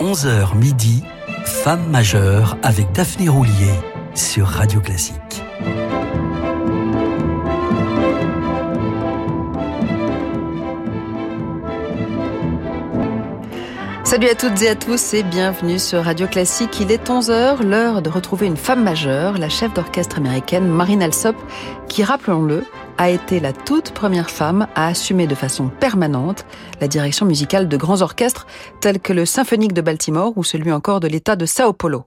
11h midi, Femme majeure avec Daphné Roulier sur Radio Classique. Salut à toutes et à tous et bienvenue sur Radio Classique. Il est 11h, l'heure de retrouver une femme majeure, la chef d'orchestre américaine Marine Alsop, qui, rappelons-le, a été la toute première femme à assumer de façon permanente la direction musicale de grands orchestres tels que le Symphonique de Baltimore ou celui encore de l'État de Sao Paulo.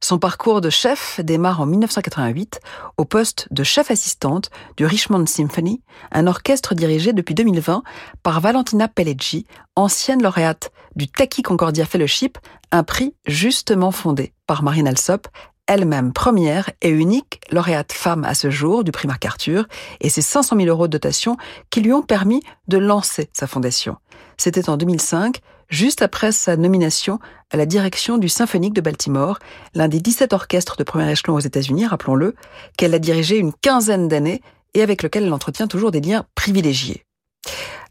Son parcours de chef démarre en 1988 au poste de chef assistante du Richmond Symphony, un orchestre dirigé depuis 2020 par Valentina Pelleggi, ancienne lauréate du Taki Concordia Fellowship, un prix justement fondé par Marine Alsop, elle-même première et unique lauréate femme à ce jour du prix MacArthur et ses 500 000 euros de dotation qui lui ont permis de lancer sa fondation. C'était en 2005, juste après sa nomination à la direction du Symphonique de Baltimore, l'un des 17 orchestres de premier échelon aux États-Unis, rappelons-le, qu'elle a dirigé une quinzaine d'années et avec lequel elle entretient toujours des liens privilégiés.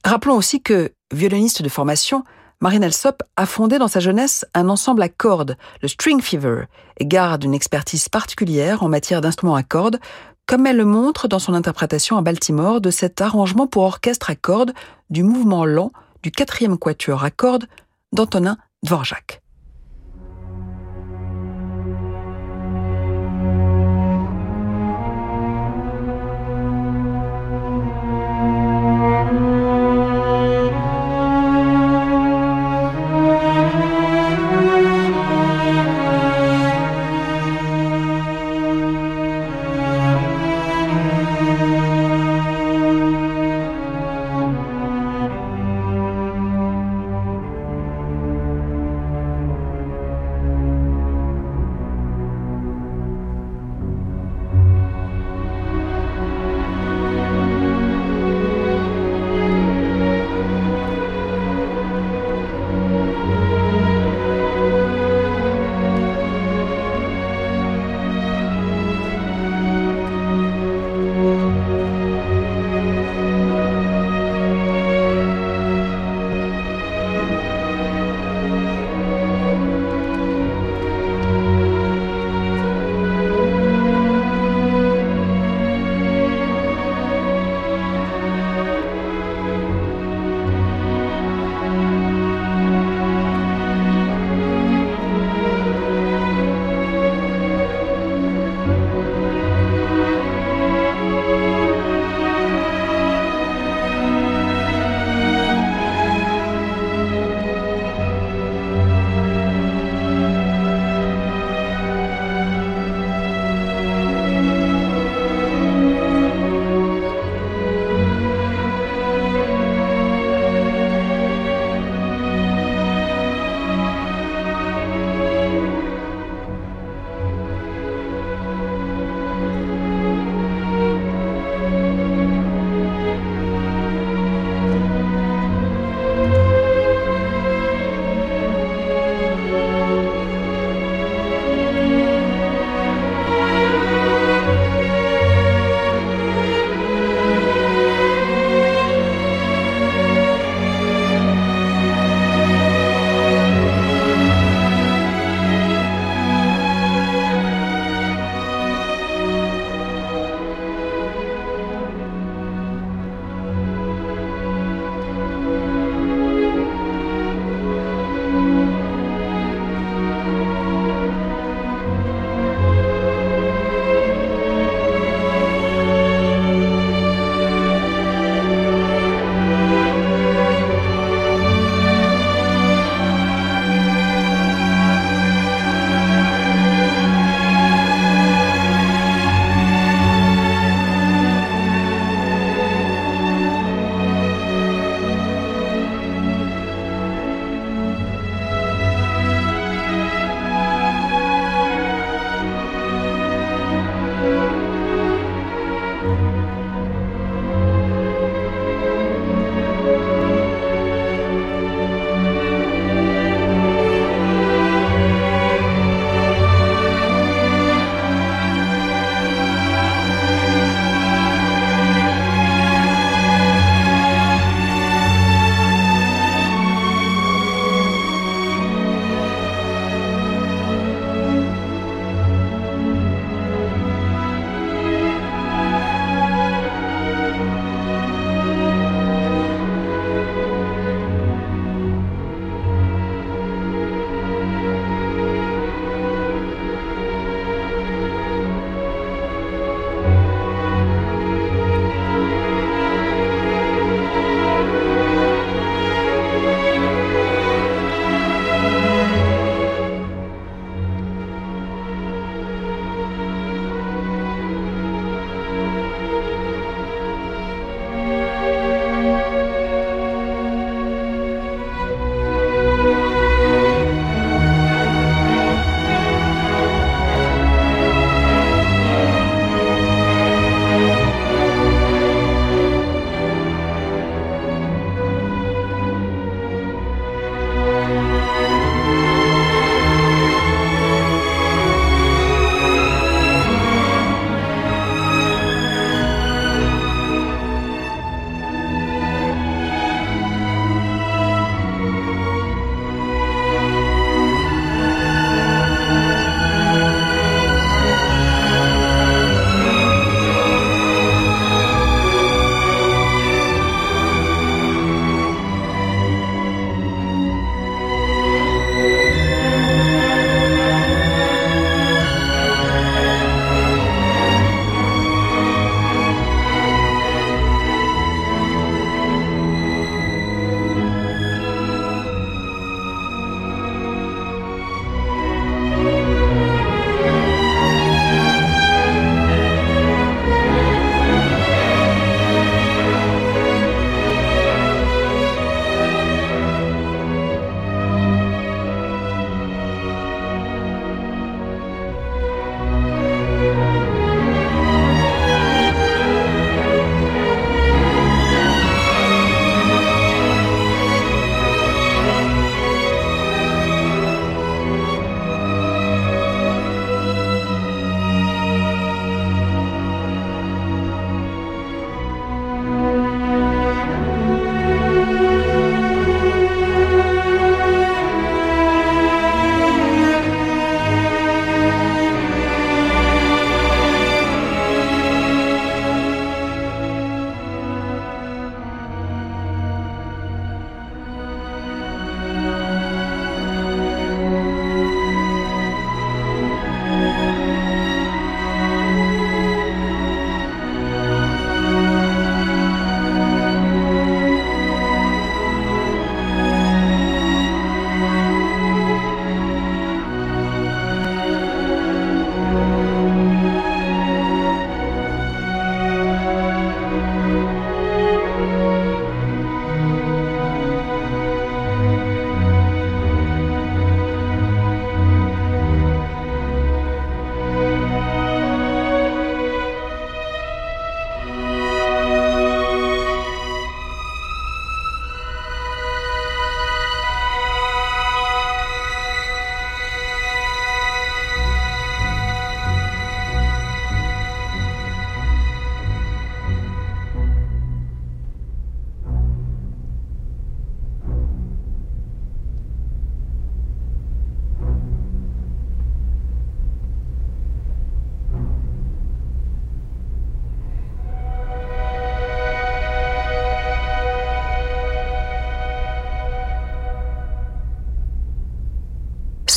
Rappelons aussi que, violoniste de formation, Marine Alsop a fondé dans sa jeunesse un ensemble à cordes, le String Fever, et garde une expertise particulière en matière d'instruments à cordes, comme elle le montre dans son interprétation à Baltimore de cet arrangement pour orchestre à cordes du mouvement lent du quatrième quatuor à cordes d'Antonin Dvorak.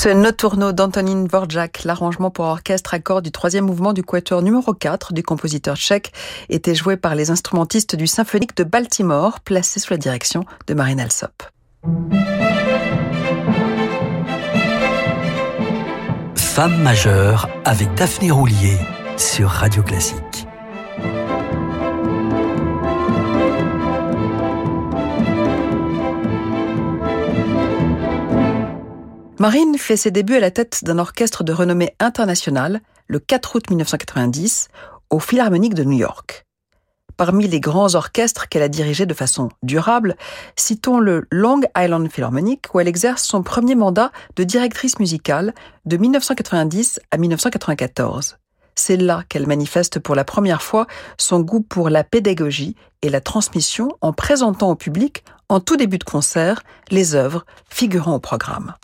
Ce Noturno d'Antonin Dvorak, l'arrangement pour orchestre à cordes du troisième mouvement du quatuor numéro 4 du compositeur tchèque, était joué par les instrumentistes du symphonique de Baltimore, placé sous la direction de Marine Alsop. Femme majeure avec Daphné Roulier sur Radio Classique. Marine fait ses débuts à la tête d'un orchestre de renommée internationale le 4 août 1990 au Philharmonique de New York. Parmi les grands orchestres qu'elle a dirigés de façon durable, citons le Long Island Philharmonic où elle exerce son premier mandat de directrice musicale de 1990 à 1994. C'est là qu'elle manifeste pour la première fois son goût pour la pédagogie et la transmission en présentant au public, en tout début de concert, les œuvres figurant au programme.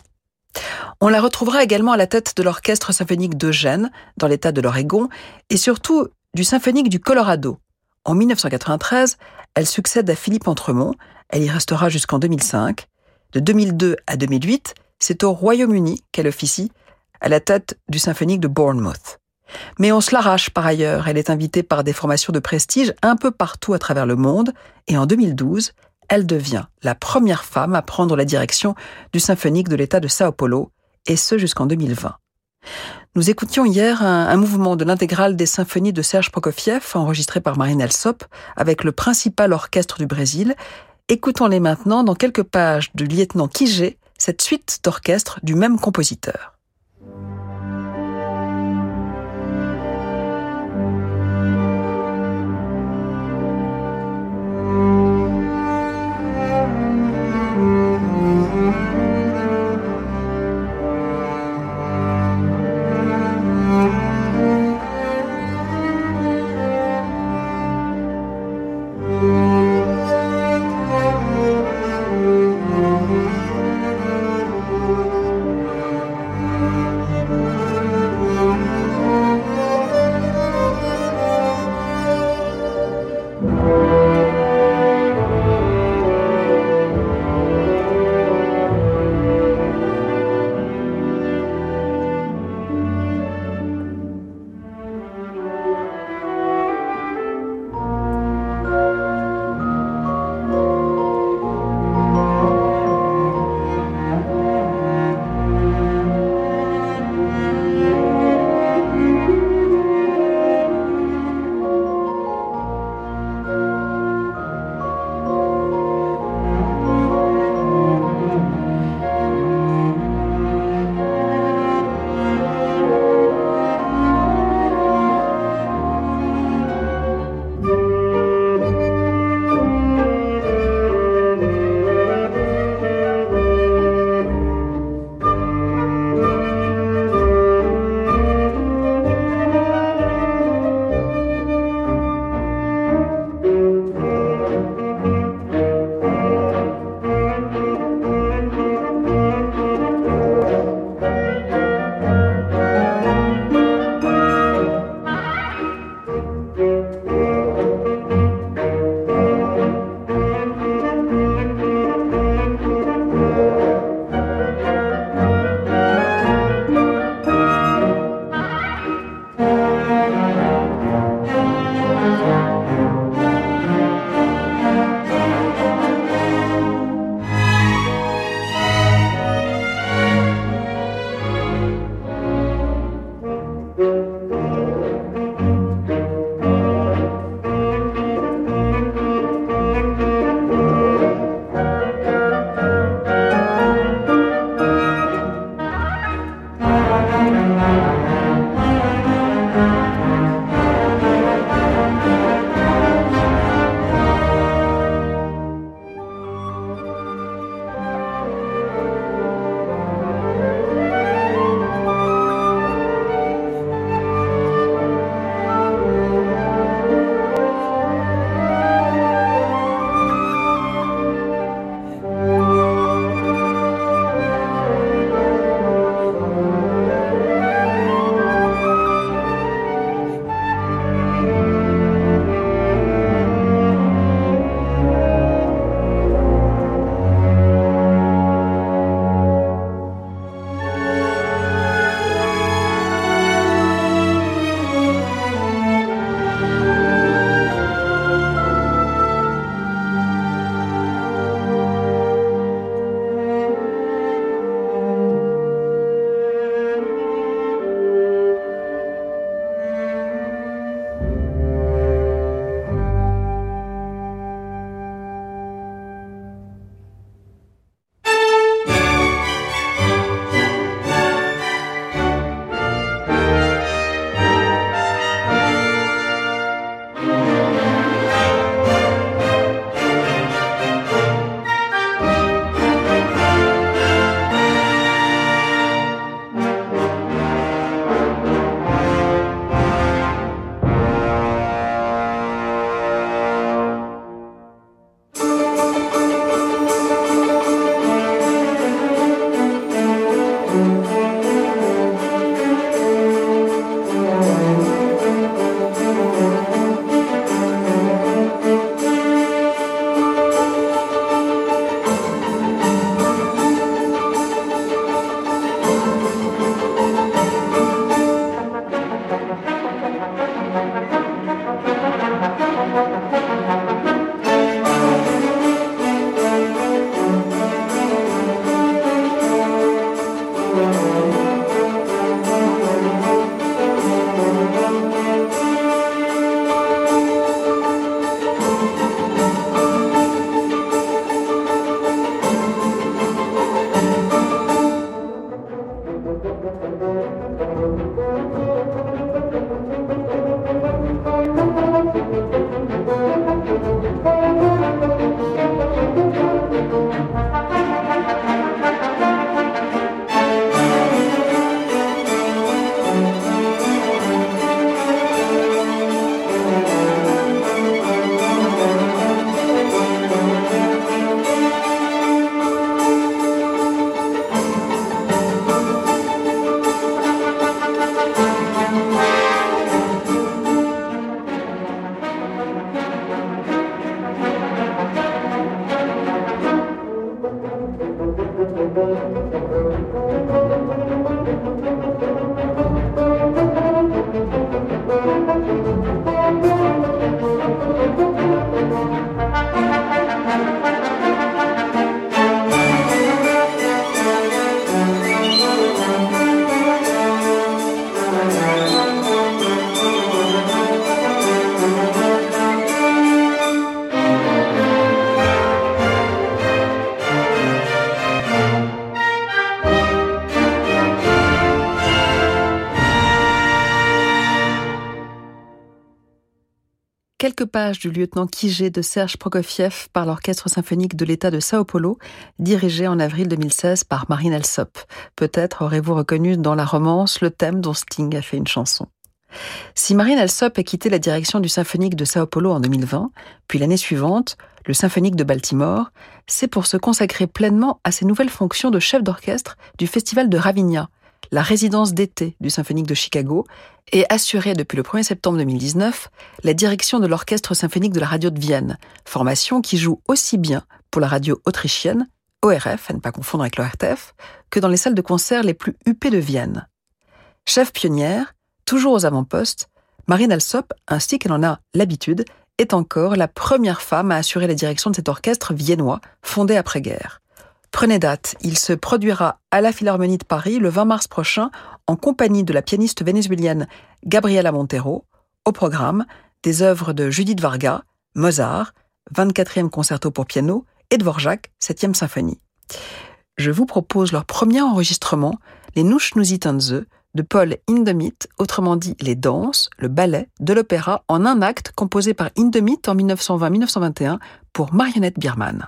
On la retrouvera également à la tête de l'orchestre symphonique d'Eugène, dans l'état de l'Oregon, et surtout du symphonique du Colorado. En 1993, elle succède à Philippe Entremont, elle y restera jusqu'en 2005. De 2002 à 2008, c'est au Royaume-Uni qu'elle officie, à la tête du symphonique de Bournemouth. Mais on se l'arrache par ailleurs, elle est invitée par des formations de prestige un peu partout à travers le monde, et en 2012, elle devient la première femme à prendre la direction du symphonique de l'État de Sao Paulo, et ce jusqu'en 2020. Nous écoutions hier un, mouvement de l'intégrale des symphonies de Serge Prokofiev, enregistré par Marine Alsop, avec le principal orchestre du Brésil. Écoutons-les maintenant dans quelques pages du lieutenant Kijé, cette suite d'orchestre du même compositeur. Du lieutenant Kijé de Serge Prokofiev par l'Orchestre symphonique de l'État de Sao Paulo, dirigé en avril 2016 par Marine Alsop. Peut-être aurez-vous reconnu dans la romance le thème dont Sting a fait une chanson. Si Marine Alsop a quitté la direction du symphonique de Sao Paulo en 2020, puis l'année suivante, le symphonique de Baltimore, c'est pour se consacrer pleinement à ses nouvelles fonctions de chef d'orchestre du festival de Ravinia, la résidence d'été du symphonique de Chicago, et assurer depuis le 1er septembre 2019 la direction de l'orchestre symphonique de la radio de Vienne, formation qui joue aussi bien pour la radio autrichienne, ORF, à ne pas confondre avec l'ORTF, que dans les salles de concert les plus huppées de Vienne. Chef pionnière, toujours aux avant-postes, Marine Alsop, ainsi qu'elle en a l'habitude, est encore la première femme à assurer la direction de cet orchestre viennois, fondé après-guerre. Prenez date, il se produira à la Philharmonie de Paris le 20 mars prochain en compagnie de la pianiste vénézuélienne Gabriela Montero, au programme des œuvres de Judith Varga, Mozart, 24e concerto pour piano et Dvorak, 7e symphonie. Je vous propose leur premier enregistrement, les Tanze, de Paul Hindemith, autrement dit les danses, le ballet, de l'opéra en un acte composé par Hindemith en 1920-1921 pour Marionnette Biermann.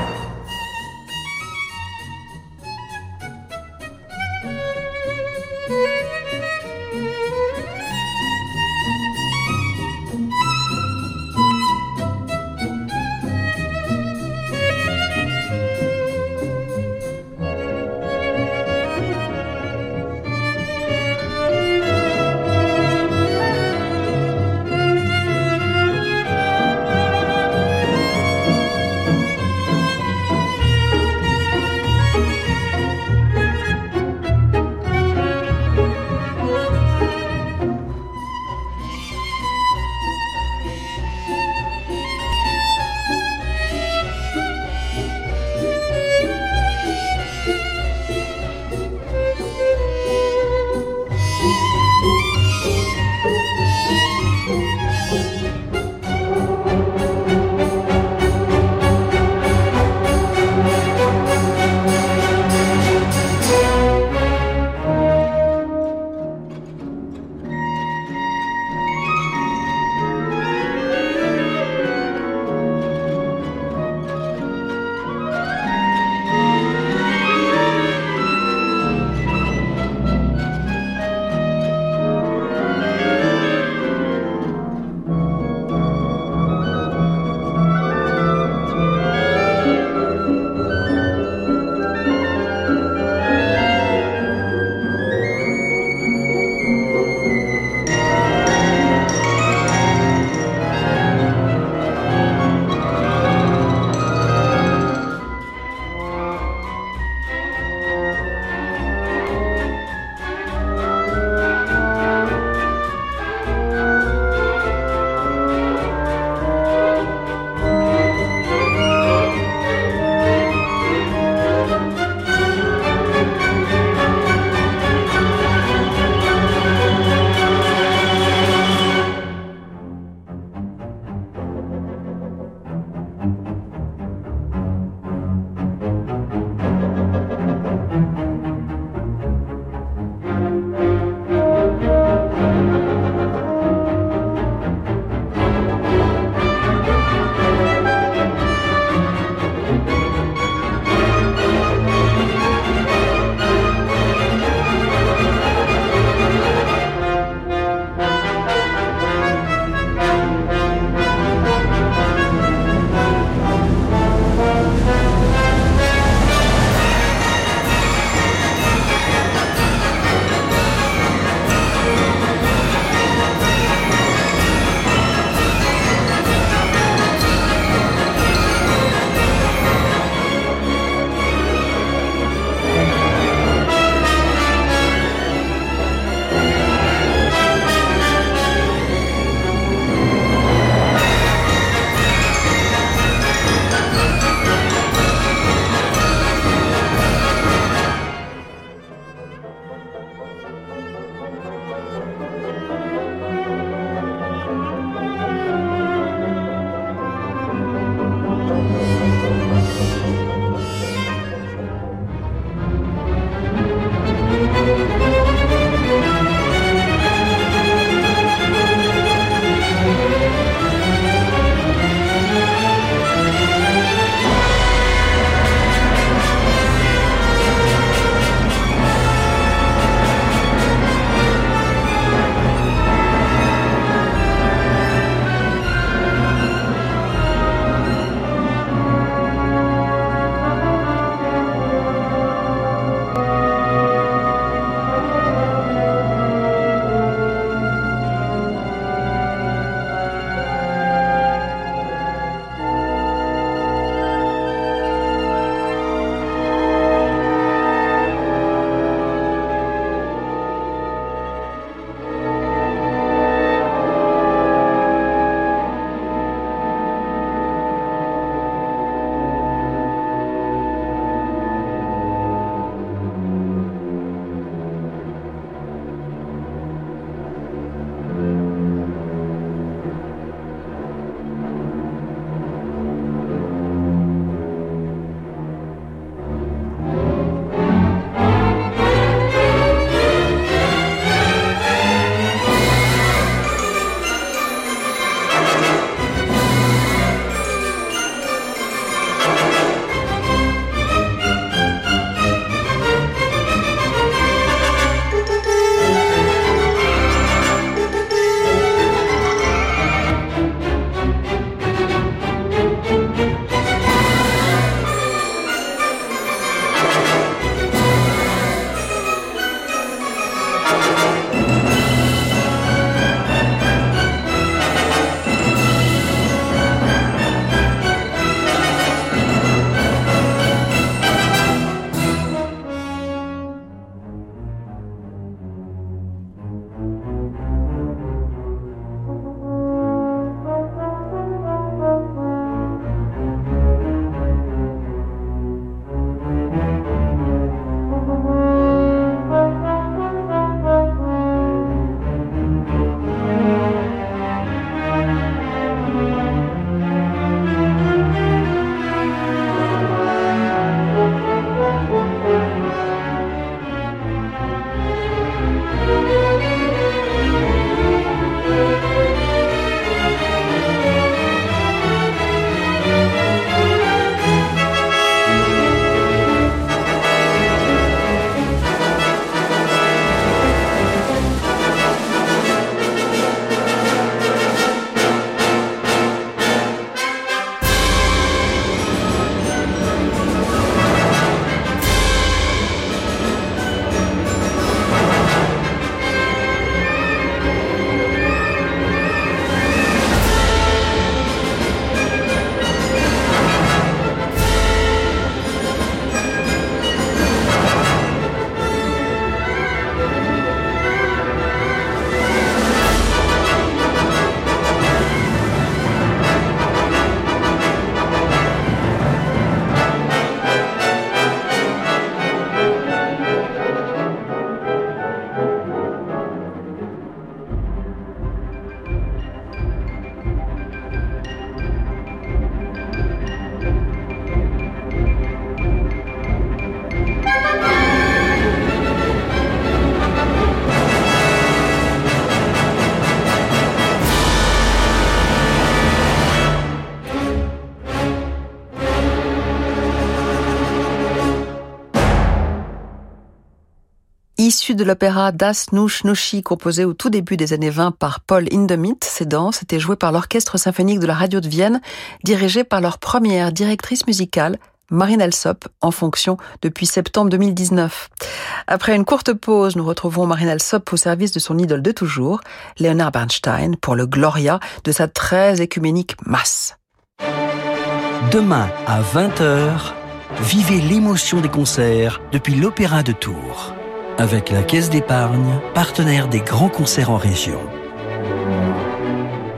L'opéra Das Nush Nushi, composé au tout début des années 20 par Paul Hindemith, ces danses étaient jouées par l'Orchestre symphonique de la radio de Vienne, dirigé par leur première directrice musicale, Marine Alsop, en fonction depuis septembre 2019. Après une courte pause, nous retrouvons Marine Alsop au service de son idole de toujours, Leonard Bernstein, pour le Gloria de sa très écuménique masse. Demain à 20h, vivez l'émotion des concerts depuis l'Opéra de Tours, avec la Caisse d'épargne, partenaire des grands concerts en région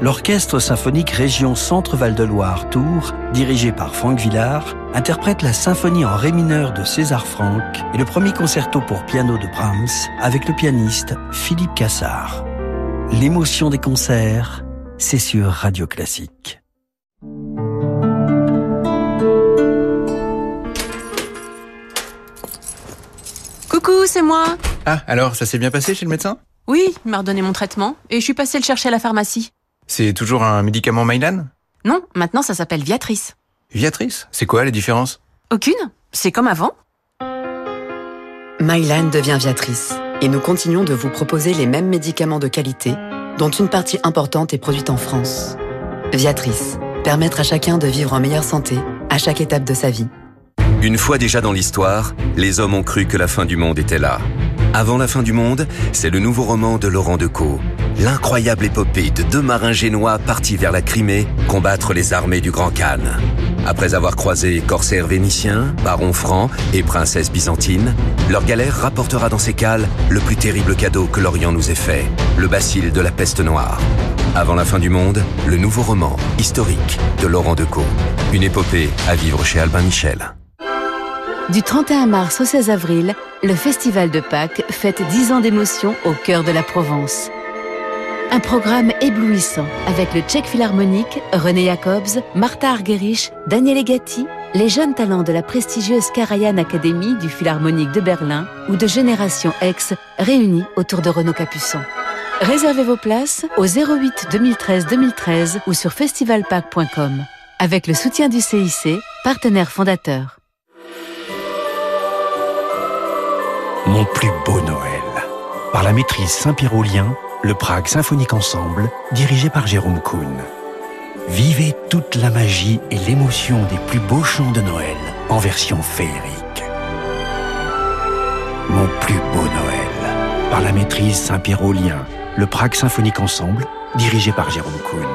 l'Orchestre symphonique Région Centre-Val de Loire Tours, dirigé par Franck Villard, interprète la symphonie en ré mineur de César Franck et le premier concerto pour piano de Brahms avec le pianiste Philippe Cassard. L'émotion des concerts, c'est sur Radio Classique. Coucou, c'est moi. Ah, alors, ça s'est bien passé chez le médecin? Oui, il m'a redonné mon traitement et je suis passée le chercher à la pharmacie. C'est toujours un médicament Mylan? Non, maintenant ça s'appelle Viatrice. Viatrice? C'est quoi la différence? Aucune. C'est comme avant. Mylan devient Viatrice et nous continuons de vous proposer les mêmes médicaments de qualité dont une partie importante est produite en France. Viatrice, permettre à chacun de vivre en meilleure santé à chaque étape de sa vie. Une fois déjà dans l'histoire, les hommes ont cru que la fin du monde était là. Avant la fin du monde, c'est le nouveau roman de Laurent Decaux. L'incroyable épopée de deux marins génois partis vers la Crimée combattre les armées du Grand Khan. Après avoir croisé corsaires vénitiens, barons francs et princesses byzantines, leur galère rapportera dans ses cales le plus terrible cadeau que l'Orient nous ait fait, le bacille de la peste noire. Avant la fin du monde, le nouveau roman historique de Laurent Decaux. Une épopée à vivre chez Albin Michel. Du 31 mars au 16 avril, le Festival de Pâques fête 10 ans d'émotion au cœur de la Provence. Un programme éblouissant avec le Tchèque Philharmonique, René Jacobs, Martha Argerich, Daniel Egati, les jeunes talents de la prestigieuse Karajan Academy du Philharmonique de Berlin ou de Génération X réunis autour de Renaud Capuçon. Réservez vos places au 08 2013 2013 ou sur festivalpac.com avec le soutien du CIC, partenaire fondateur. Mon plus beau Noël. Par la maîtrise Saint-Pierre-Aulien, le Prague Symphonique Ensemble, dirigé par Jérôme Kuhn. Vivez toute la magie et l'émotion des plus beaux chants de Noël en version féerique. Mon plus beau Noël. Par la maîtrise Saint-Pierre-Aulien, le Prague Symphonique Ensemble, dirigé par Jérôme Kuhn.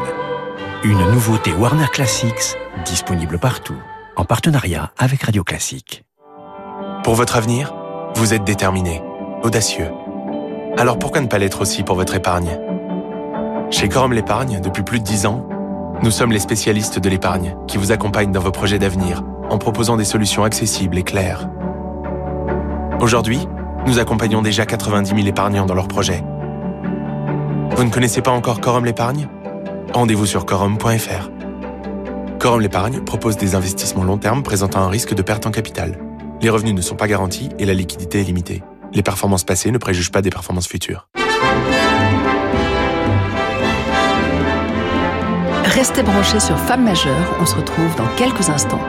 Une nouveauté Warner Classics, disponible partout, en partenariat avec Radio Classique. Pour votre avenir, vous êtes déterminé, audacieux. Alors pourquoi ne pas l'être aussi pour votre épargne? Chez Corum l'épargne, depuis plus de 10 ans, nous sommes les spécialistes de l'épargne qui vous accompagnent dans vos projets d'avenir en proposant des solutions accessibles et claires. Aujourd'hui, nous accompagnons déjà 90 000 épargnants dans leurs projets. Vous ne connaissez pas encore Corum l'épargne? Rendez-vous sur corum.fr. Corum l'épargne propose des investissements long terme présentant un risque de perte en capital. Les revenus ne sont pas garantis et la liquidité est limitée. Les performances passées ne préjugent pas des performances futures. Restez branchés sur Femmes majeures, on se retrouve dans quelques instants.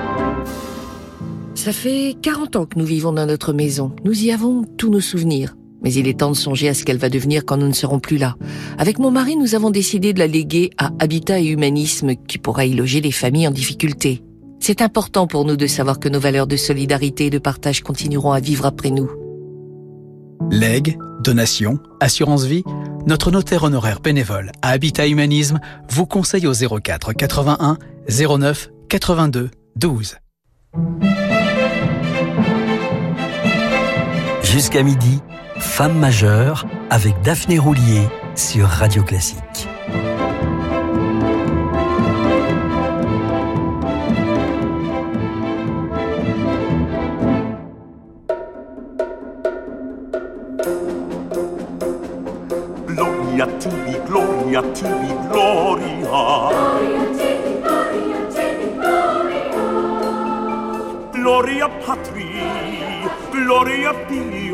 Ça fait 40 ans que nous vivons dans notre maison. Nous y avons tous nos souvenirs. Mais il est temps de songer à ce qu'elle va devenir quand nous ne serons plus là. Avec mon mari, nous avons décidé de la léguer à Habitat et Humanisme qui pourra y loger les familles en difficulté. C'est important pour nous de savoir que nos valeurs de solidarité et de partage continueront à vivre après nous. Legs, donations, assurance vie, notre notaire honoraire bénévole à Habitat Humanisme vous conseille au 04 81 09 82 12. Jusqu'à midi, Femme majeure avec Daphné Roulier sur Radio Classique. Gloria Dio,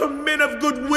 such a man of good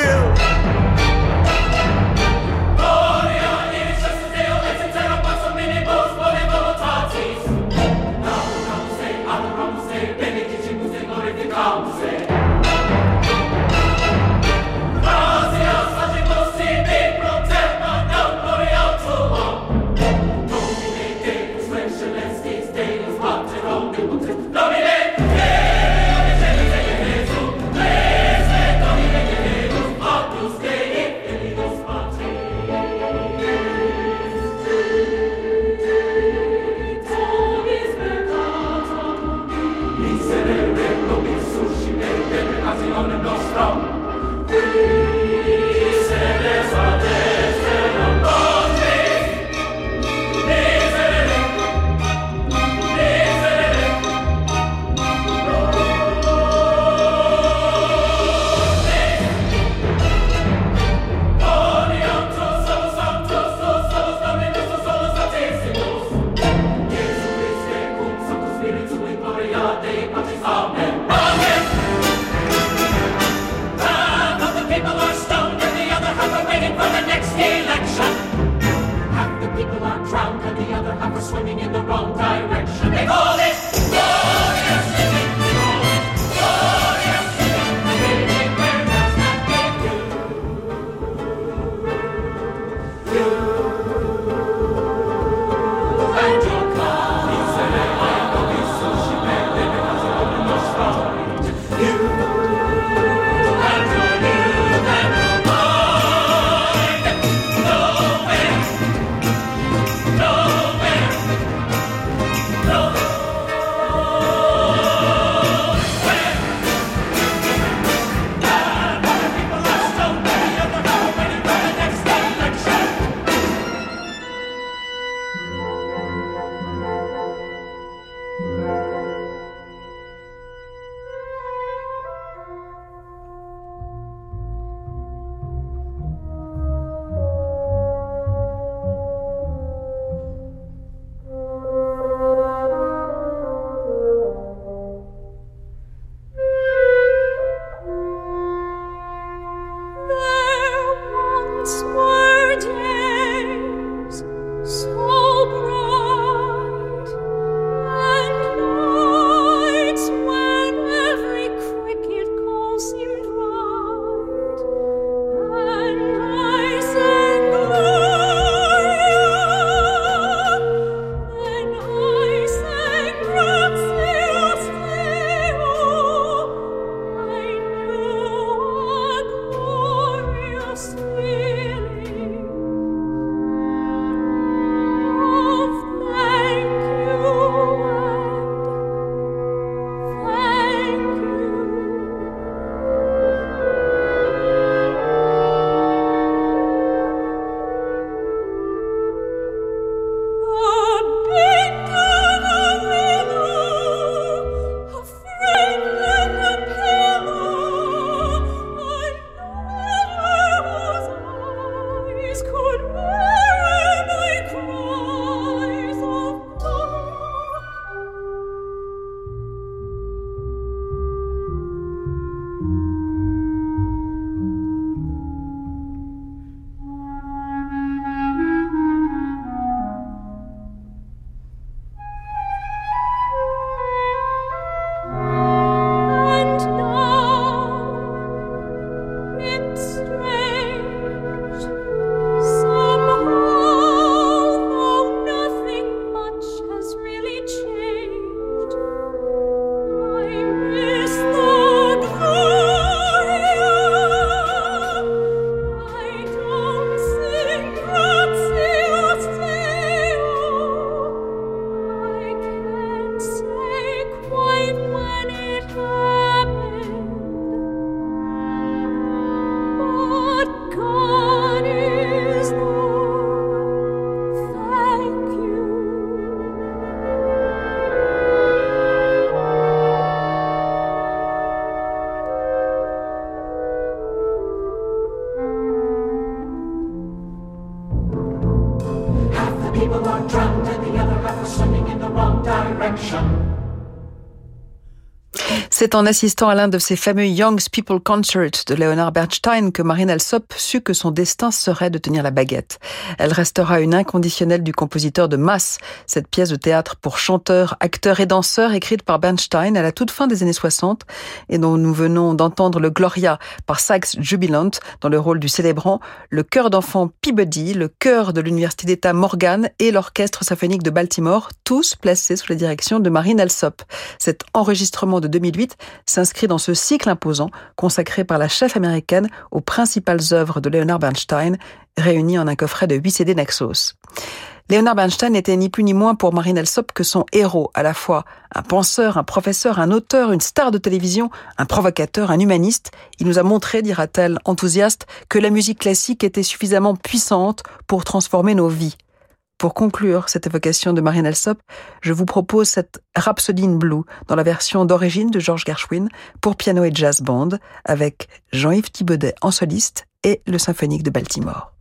C'est en assistant à l'un de ces fameux Young People Concerts de Leonard Bernstein que Marine Alsop sut que son destin serait de tenir la baguette. Elle restera une inconditionnelle du compositeur de Mass, cette pièce de théâtre pour chanteurs, acteurs et danseurs écrite par Bernstein à la toute fin des années 60 et dont nous venons d'entendre le Gloria par Sax Jubilant dans le rôle du célébrant, le chœur d'enfants Peabody, le chœur de l'Université d'État Morgan et l'Orchestre symphonique de Baltimore, tous placés sous la direction de Marine Alsop. Cet enregistrement de 2008 s'inscrit dans ce cycle imposant consacré par la chef américaine aux principales œuvres de Leonard Bernstein, réunies en un coffret de 8 CD Naxos. Leonard Bernstein n'était ni plus ni moins pour Marine Alsop que son héros, à la fois un penseur, un professeur, un auteur, une star de télévision, un provocateur, un humaniste. Il nous a montré, dira-t-elle enthousiaste, que la musique classique était suffisamment puissante pour transformer nos vies. Pour conclure cette évocation de Marine Alsop, je vous propose cette Rhapsody in Blue dans la version d'origine de George Gershwin pour piano et jazz band avec Jean-Yves Thibaudet en soliste et le symphonique de Baltimore.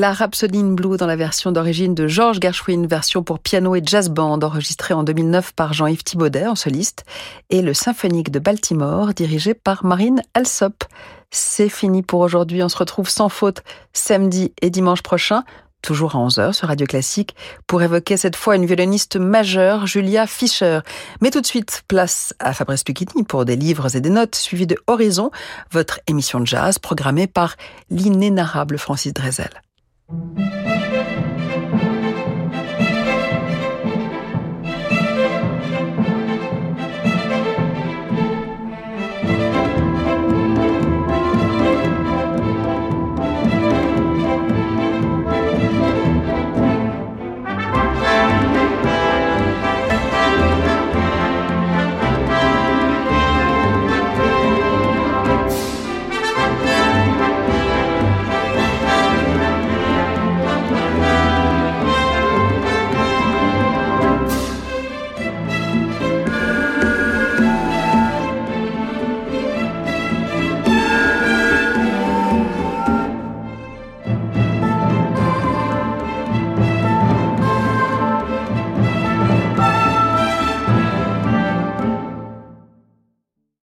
La Rhapsody in Blue dans la version d'origine de George Gershwin, version pour piano et jazz band enregistrée en 2009 par Jean-Yves Thibaudet en soliste, et le Symphonique de Baltimore dirigé par Marine Alsop. C'est fini pour aujourd'hui, on se retrouve sans faute samedi et dimanche prochain toujours à 11h sur Radio Classique, pour évoquer cette fois une violoniste majeure, Julia Fischer. Mais tout de suite, place à Fabrice Lucchini pour des livres et des notes, suivis de Horizon, votre émission de jazz programmée par l'inénarrable Francis Drezel. Thank you.